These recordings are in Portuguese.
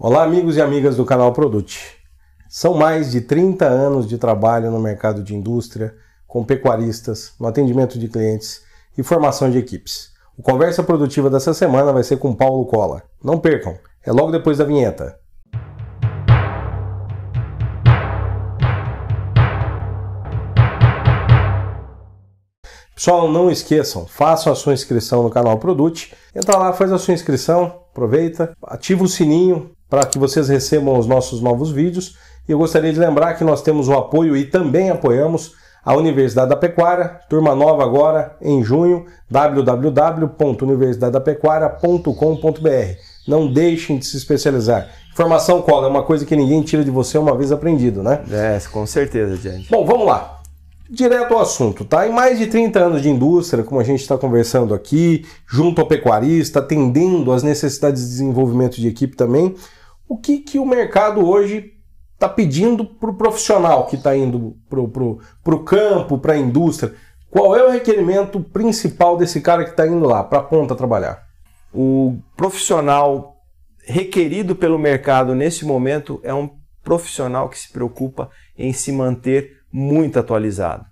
Olá, amigos e amigas do canal Produte. São mais de 30 anos de trabalho no mercado de indústria, com pecuaristas, no atendimento de clientes e formação de equipes. O Conversa Produtiva dessa semana vai ser com Paulo Cola. Não percam, é logo depois da vinheta. Pessoal, não esqueçam, façam a sua inscrição no canal Produte. Entra lá, faz a sua inscrição, aproveita, ativa o sininho para que vocês recebam os nossos novos vídeos. E eu gostaria de lembrar que nós temos o apoio e também apoiamos a Universidade da Pecuária, turma nova agora em junho, www.universidadedapecuaria.com.br. Não deixem de se especializar. Informação cola é uma coisa que ninguém tira de você uma vez aprendido, né? É, com certeza, gente. Bom, vamos lá. Direto ao assunto, tá? Em mais de 30 anos de indústria, como a gente está conversando aqui, junto ao pecuarista, atendendo às necessidades de desenvolvimento de equipe também, o que, que o mercado hoje está pedindo para o profissional que está indo para o campo, para a indústria? Qual é o requerimento principal desse cara que está indo lá, para a ponta trabalhar? O profissional requerido pelo mercado nesse momento é um profissional que se preocupa em se manter muito atualizado.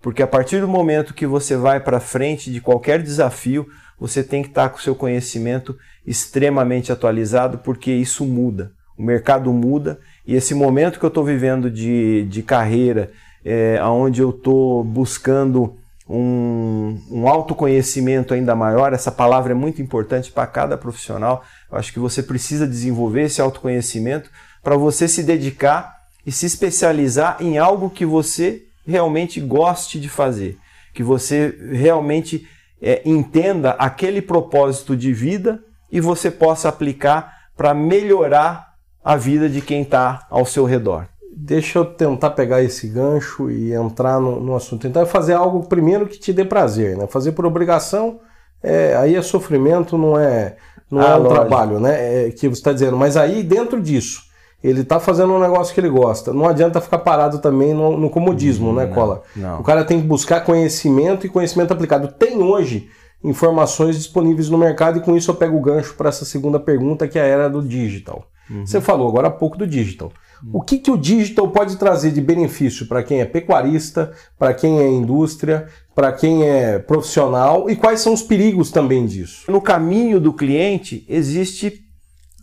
Porque a partir do momento que você vai para frente de qualquer desafio, você tem que estar com o seu conhecimento extremamente atualizado, porque isso muda. O mercado muda e esse momento que eu estou vivendo de, de carreira, é, onde eu estou buscando um, um autoconhecimento ainda maior, essa palavra é muito importante para cada profissional. Eu acho que você precisa desenvolver esse autoconhecimento para você se dedicar e se especializar em algo que você realmente goste de fazer, que você realmente é, entenda aquele propósito de vida e você possa aplicar para melhorar a vida de quem está ao seu redor. Deixa eu tentar pegar esse gancho e entrar no, no assunto. Tentar fazer algo primeiro que te dê prazer, né? Fazer por obrigação, é, aí é sofrimento, não é, não ah, é um lógico. trabalho, né? É, que você está dizendo. Mas aí dentro disso, ele está fazendo um negócio que ele gosta. Não adianta ficar parado também no, no comodismo, né, Cola? Não. O cara tem que buscar conhecimento e conhecimento aplicado. Tem hoje informações disponíveis no mercado e com isso eu pego o gancho para essa segunda pergunta que é a era do digital. Uhum. Você falou agora há pouco do digital. Uhum. O que, que o digital pode trazer de benefício para quem é pecuarista, para quem é indústria, para quem é profissional e quais são os perigos também disso? No caminho do cliente existe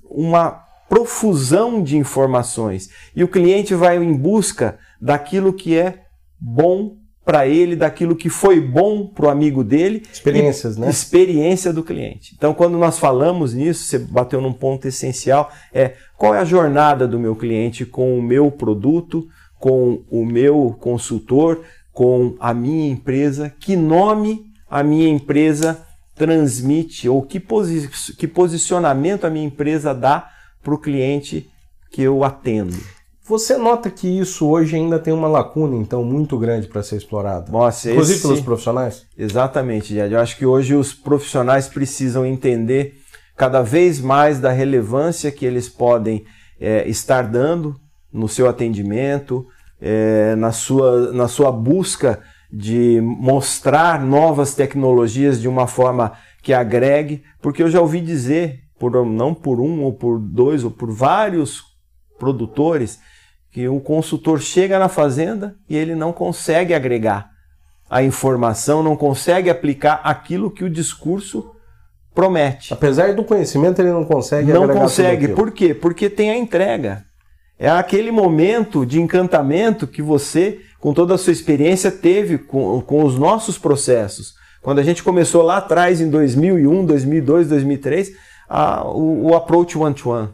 uma profusão de informações e o cliente vai em busca daquilo que é bom para ele, daquilo que foi bom para o amigo dele. Experiências, né? Experiência do cliente. Então, quando nós falamos nisso, você bateu num ponto essencial, é qual é a jornada do meu cliente com o meu produto, com o meu consultor, com a minha empresa, que nome a minha empresa transmite ou que, posi que posicionamento a minha empresa dá para o cliente que eu atendo. Você nota que isso hoje ainda tem uma lacuna, então, muito grande para ser explorada? Nossa, Inclusive esse... pelos profissionais? Exatamente, Jed. Eu acho que hoje os profissionais precisam entender cada vez mais da relevância que eles podem é, estar dando no seu atendimento, é, na, sua, na sua busca de mostrar novas tecnologias de uma forma que agregue, porque eu já ouvi dizer por, não por um ou por dois ou por vários produtores, que o consultor chega na fazenda e ele não consegue agregar a informação, não consegue aplicar aquilo que o discurso promete. Apesar do conhecimento, ele não consegue Não consegue. Por quê? Porque tem a entrega. É aquele momento de encantamento que você, com toda a sua experiência, teve com, com os nossos processos. Quando a gente começou lá atrás, em 2001, 2002, 2003, a, o, o approach one-to-one.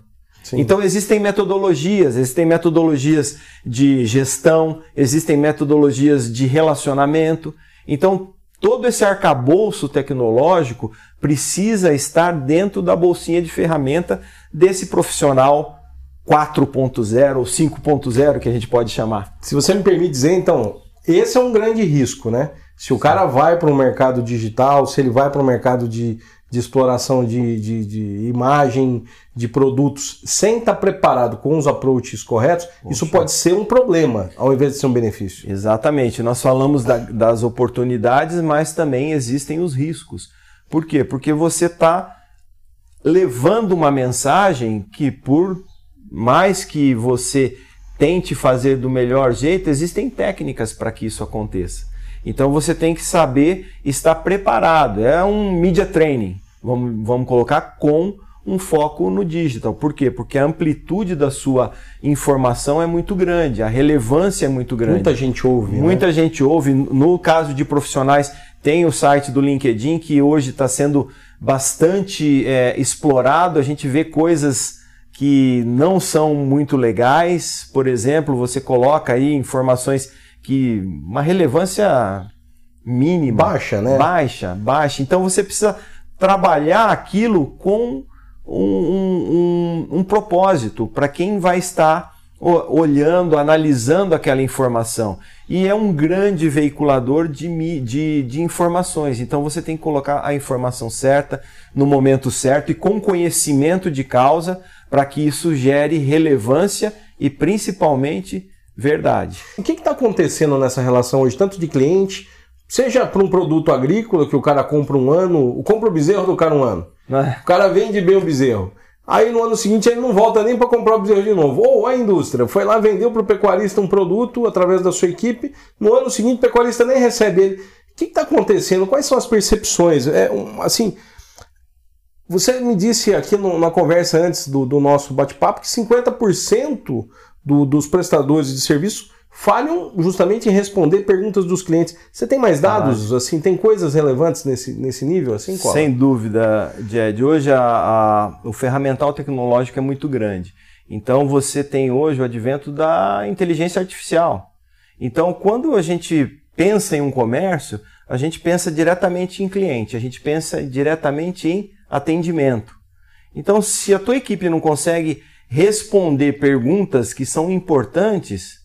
Então existem metodologias, existem metodologias de gestão, existem metodologias de relacionamento. Então todo esse arcabouço tecnológico precisa estar dentro da bolsinha de ferramenta desse profissional 4.0 ou 5.0 que a gente pode chamar. Se você me permite dizer, então, esse é um grande risco, né? Se o cara vai para o mercado digital, se ele vai para o mercado de, de exploração de, de, de, imagem, de produtos, sem estar tá preparado com os approaches corretos, Poxa. isso pode ser um problema, ao invés de ser um benefício. Exatamente. Nós falamos da, das oportunidades, mas também existem os riscos. Por quê? Porque você está levando uma mensagem que, por mais que você tente fazer do melhor jeito, existem técnicas para que isso aconteça. Então você tem que saber estar preparado. É um media training, vamos, vamos colocar com um foco no digital. Por quê? Porque a amplitude da sua informação é muito grande, a relevância é muito grande. Muita gente ouve. Né? Muita né? gente ouve. No caso de profissionais, tem o site do LinkedIn que hoje está sendo bastante é, explorado. A gente vê coisas que não são muito legais. Por exemplo, você coloca aí informações que uma relevância mínima, baixa, né? Baixa, baixa. Então você precisa trabalhar aquilo com um, um, um, um propósito para quem vai estar olhando, analisando aquela informação. E é um grande veiculador de, de, de, informações. Então você tem que colocar a informação certa, no momento certo e com conhecimento de causa, para que isso gere relevância e principalmente verdade. O que está acontecendo nessa relação hoje, tanto de cliente, seja para um produto agrícola que o cara compra um ano, compra o bezerro do cara um ano. É. O cara vende bem o bezerro. Aí no ano seguinte ele não volta nem para comprar o bezerro de novo. Ou a indústria foi lá, vendeu para o pecuarista um produto através da sua equipe, no ano seguinte o pecuarista nem recebe ele. O que está acontecendo? Quais são as percepções? É um, assim, você me disse aqui no, na conversa antes do, do nosso bate-papo que 50% do, dos prestadores de serviço falham justamente em responder perguntas dos clientes. Você tem mais dados, ah, assim, tem coisas relevantes nesse, nesse nível? assim? Sem dúvida, Jed. Hoje a, a, o ferramental tecnológico é muito grande. Então você tem hoje o advento da inteligência artificial. Então quando a gente pensa em um comércio, a gente pensa diretamente em cliente, a gente pensa diretamente em atendimento. Então se a tua equipe não consegue responder perguntas que são importantes,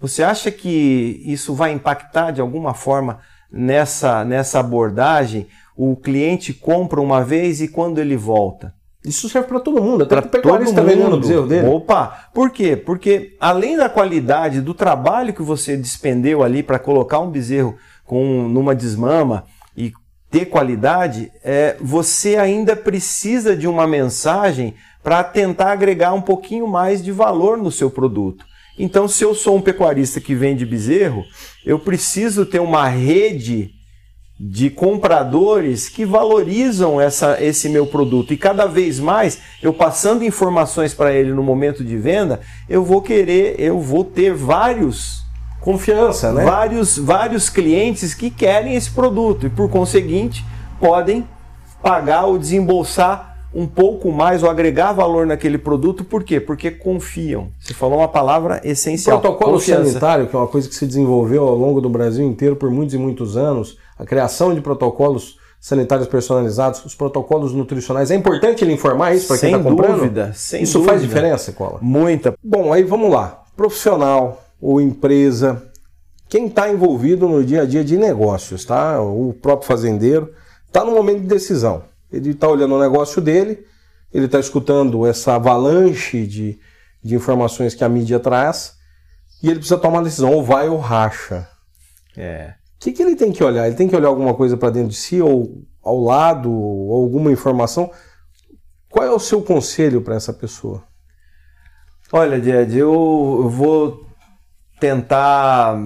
você acha que isso vai impactar de alguma forma nessa, nessa abordagem? O cliente compra uma vez e quando ele volta? Isso serve para todo mundo, até para o pecuarista vendendo o bezerro dele. Opa! Por quê? Porque além da qualidade do trabalho que você despendeu ali para colocar um bezerro com numa desmama e ter qualidade, é, você ainda precisa de uma mensagem para tentar agregar um pouquinho mais de valor no seu produto. Então, se eu sou um pecuarista que vende bezerro, eu preciso ter uma rede de compradores que valorizam essa, esse meu produto. E cada vez mais, eu passando informações para ele no momento de venda, eu vou querer, eu vou ter vários confiança, né? Vários, vários clientes que querem esse produto e por conseguinte podem pagar ou desembolsar um pouco mais ou agregar valor naquele produto, por quê? Porque confiam. Você falou uma palavra essencial. O protocolo confiança. sanitário, que é uma coisa que se desenvolveu ao longo do Brasil inteiro por muitos e muitos anos, a criação de protocolos sanitários personalizados, os protocolos nutricionais. É importante ele informar isso para quem está comprando? Dúvida, sem isso dúvida. faz diferença, Cola? Muita. Bom, aí vamos lá. Profissional ou empresa, quem está envolvido no dia a dia de negócios, tá? O próprio fazendeiro está no momento de decisão. Ele está olhando o negócio dele, ele está escutando essa avalanche de, de informações que a mídia traz e ele precisa tomar uma decisão, ou vai ou racha. É. O que, que ele tem que olhar? Ele tem que olhar alguma coisa para dentro de si, ou ao lado, ou alguma informação. Qual é o seu conselho para essa pessoa? Olha, Jed, eu, eu vou tentar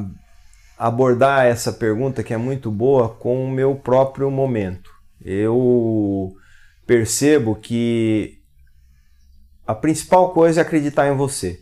abordar essa pergunta que é muito boa com o meu próprio momento eu percebo que a principal coisa é acreditar em você.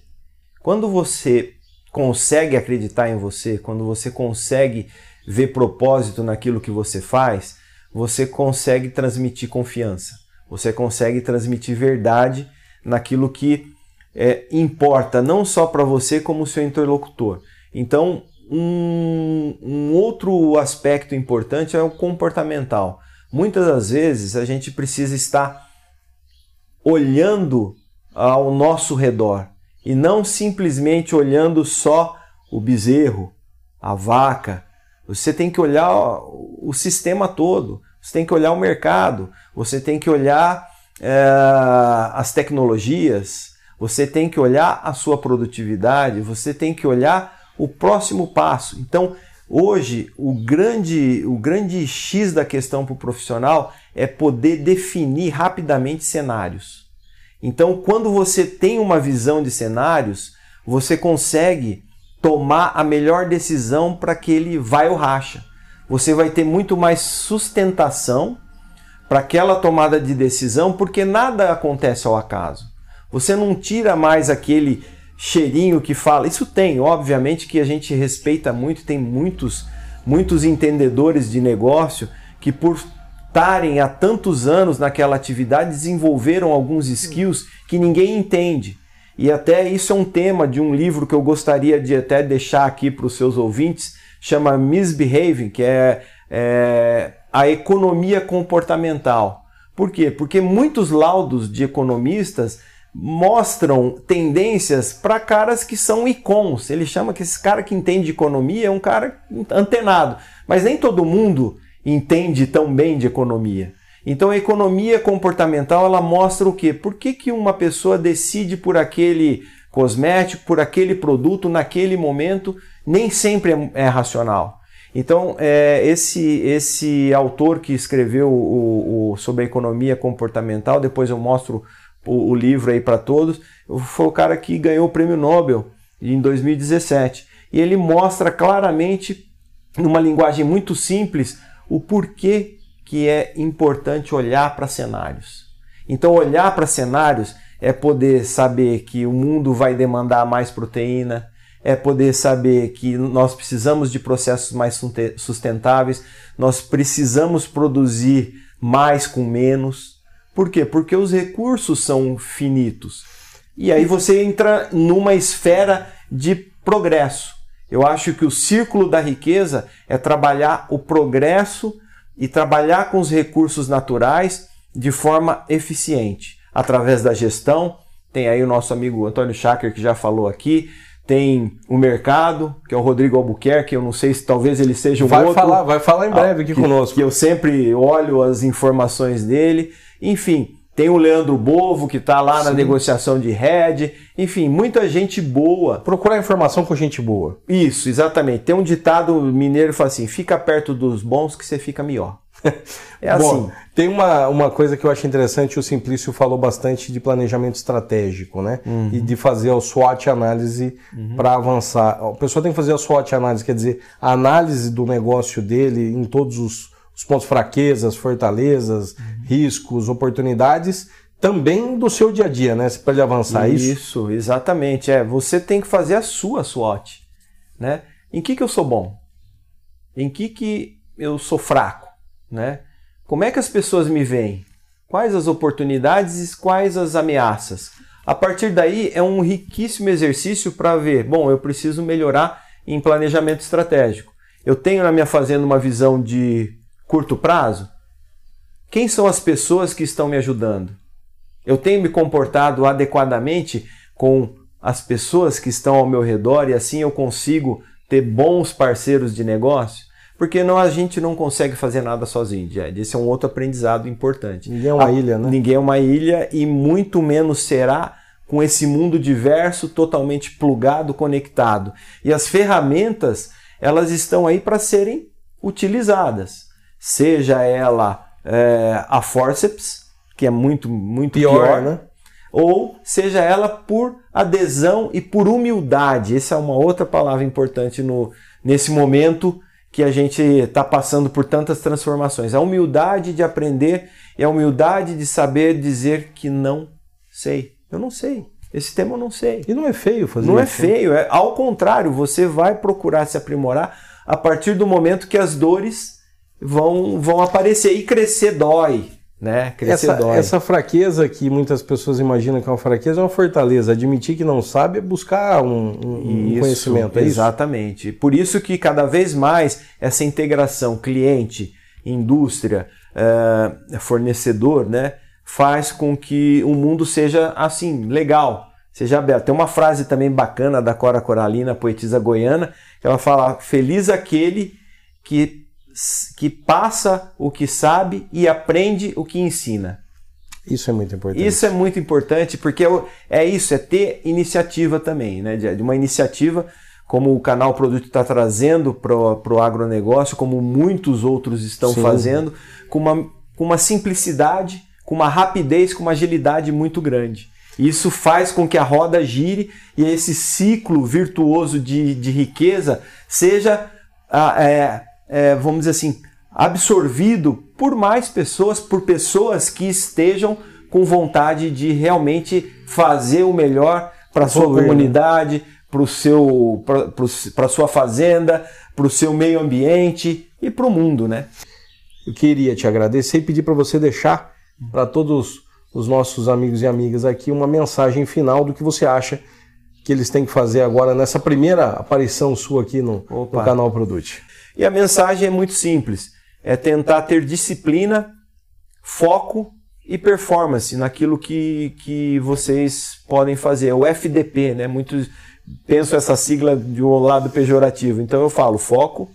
Quando você consegue acreditar em você, quando você consegue ver propósito naquilo que você faz, você consegue transmitir confiança, você consegue transmitir verdade naquilo que é, importa não só para você como seu interlocutor. Então, um, um outro aspecto importante é o comportamental. Muitas das vezes a gente precisa estar olhando ao nosso redor e não simplesmente olhando só o bezerro, a vaca. Você tem que olhar o sistema todo, você tem que olhar o mercado, você tem que olhar é, as tecnologias, você tem que olhar a sua produtividade, você tem que olhar o próximo passo. Então, Hoje, o grande, o grande X da questão para o profissional é poder definir rapidamente cenários. Então, quando você tem uma visão de cenários, você consegue tomar a melhor decisão para que ele vai ou racha. Você vai ter muito mais sustentação para aquela tomada de decisão, porque nada acontece ao acaso. Você não tira mais aquele cheirinho que fala. Isso tem, obviamente que a gente respeita muito, tem muitos muitos entendedores de negócio que por estarem há tantos anos naquela atividade desenvolveram alguns skills que ninguém entende. E até isso é um tema de um livro que eu gostaria de até deixar aqui para os seus ouvintes, chama Misbehaving, que é, é a economia comportamental. Por quê? Porque muitos laudos de economistas mostram tendências para caras que são icons. Ele chama que esse cara que entende de economia é um cara antenado. Mas nem todo mundo entende tão bem de economia. Então a economia comportamental ela mostra o quê? Por que, que uma pessoa decide por aquele cosmético, por aquele produto naquele momento, nem sempre é, é racional. Então é, esse esse autor que escreveu o, o, sobre a economia comportamental, depois eu mostro o, o livro aí para todos, foi o cara que ganhou o prêmio Nobel em 2017 e ele mostra claramente numa linguagem muito simples o porquê que é importante olhar para cenários. Então, olhar para cenários é poder saber que o mundo vai demandar mais proteína, é poder saber que nós precisamos de processos mais sustentáveis, nós precisamos produzir mais com menos. Por quê? Porque os recursos são finitos. E aí você entra numa esfera de progresso. Eu acho que o círculo da riqueza é trabalhar o progresso e trabalhar com os recursos naturais de forma eficiente, através da gestão. Tem aí o nosso amigo Antônio Schacker que já falou aqui, tem o mercado, que é o Rodrigo Albuquerque, eu não sei se talvez ele seja um vai outro. Falar, vai falar em breve aqui que, conosco. Que eu sempre olho as informações dele. Enfim, tem o Leandro Bovo, que está lá Sim. na negociação de rede. Enfim, muita gente boa. Procurar informação com gente boa. Isso, exatamente. Tem um ditado mineiro que fala assim: fica perto dos bons que você fica melhor. É assim. Bom, tem uma, uma coisa que eu acho interessante, o Simplício falou bastante de planejamento estratégico, né? Uhum. E de fazer a SWOT análise uhum. para avançar. A pessoa tem que fazer a SWOT análise, quer dizer, a análise do negócio dele em todos os os pontos fraquezas, fortalezas, uhum. riscos, oportunidades, também do seu dia a dia, né? Para ele avançar isso. Isso, exatamente. É, você tem que fazer a sua SWOT, né? Em que que eu sou bom? Em que que eu sou fraco, né? Como é que as pessoas me veem? Quais as oportunidades e quais as ameaças? A partir daí é um riquíssimo exercício para ver, bom, eu preciso melhorar em planejamento estratégico. Eu tenho na minha fazenda uma visão de curto prazo? Quem são as pessoas que estão me ajudando? Eu tenho me comportado adequadamente com as pessoas que estão ao meu redor e assim eu consigo ter bons parceiros de negócio? Porque não, a gente não consegue fazer nada sozinho, Jed. Esse é um outro aprendizado importante. Ninguém é uma a, ilha, né? Ninguém é uma ilha e muito menos será com esse mundo diverso, totalmente plugado, conectado. E as ferramentas, elas estão aí para serem utilizadas seja ela é, a forceps, que é muito, muito pior, pior né? ou seja ela por adesão e por humildade. Essa é uma outra palavra importante no, nesse momento que a gente está passando por tantas transformações. A humildade de aprender e a humildade de saber dizer que não sei. Eu não sei. Esse tema eu não sei. E não é feio fazer Não é isso. é feio. É, ao contrário, você vai procurar se aprimorar a partir do momento que as dores vão, vão aparecer e crescer dói. Né? Crescer essa, dói. essa fraqueza que muitas pessoas imaginam que é uma fraqueza é uma fortaleza. Admitir que não sabe é buscar um, um isso, conhecimento. É exatamente. Isso? Por isso que cada vez mais essa integração cliente, indústria, uh, fornecedor, né, faz com que o mundo seja assim legal, seja aberto. Tem uma frase também bacana da Cora Coralina, poetisa goiana, que ela fala: "Feliz aquele que que passa o que sabe e aprende o que ensina. Isso é muito importante. Isso é muito importante porque é isso, é ter iniciativa também, né? De uma iniciativa como o canal Produto está trazendo para o agronegócio, como muitos outros estão Sim. fazendo, com uma, com uma simplicidade, com uma rapidez, com uma agilidade muito grande. Isso faz com que a roda gire e esse ciclo virtuoso de, de riqueza seja, ah, é, é, vamos dizer assim, absorvido por mais pessoas, por pessoas que estejam com vontade de realmente fazer o melhor para a sua comunidade, para seu para a sua fazenda, para o seu meio ambiente e para o mundo, né? Eu queria te agradecer e pedir para você deixar para todos os nossos amigos e amigas aqui uma mensagem final do que você acha que eles têm que fazer agora nessa primeira aparição sua aqui no, no canal Produte. E a mensagem é muito simples: é tentar ter disciplina, foco e performance naquilo que, que vocês podem fazer. O FDP, né? Muitos pensam essa sigla de um lado pejorativo. Então eu falo foco,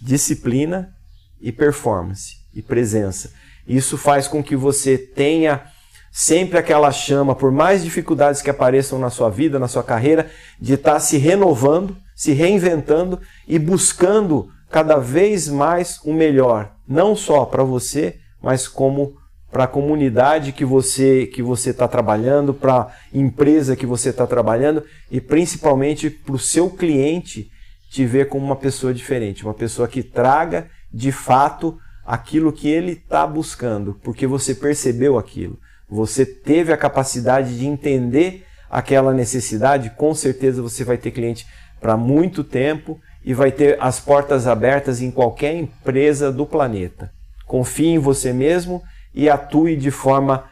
disciplina e performance e presença. Isso faz com que você tenha sempre aquela chama, por mais dificuldades que apareçam na sua vida, na sua carreira, de estar se renovando, se reinventando e buscando cada vez mais o melhor, não só para você, mas como para a comunidade que você que você está trabalhando, para a empresa que você está trabalhando e principalmente para o seu cliente te ver como uma pessoa diferente, uma pessoa que traga de fato aquilo que ele está buscando, porque você percebeu aquilo, você teve a capacidade de entender aquela necessidade, com certeza você vai ter cliente para muito tempo e vai ter as portas abertas em qualquer empresa do planeta. Confie em você mesmo e atue de forma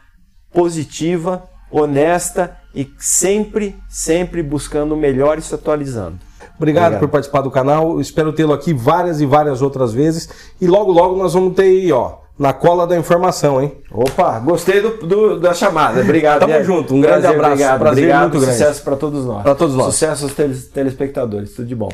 positiva, honesta e sempre, sempre buscando o melhor e se atualizando. Obrigado, Obrigado, por participar do canal. Espero tê-lo aqui várias e várias outras vezes. E logo, logo nós vamos ter aí, ó, na cola da informação, hein? Opa, gostei do, do da chamada. Obrigado. Tamo junto. Um grande prazer, abraço. Obrigado. Prazer obrigado. muito grande. Sucesso para todos nós. Para todos nós. Sucesso aos telespectadores. Tudo de bom.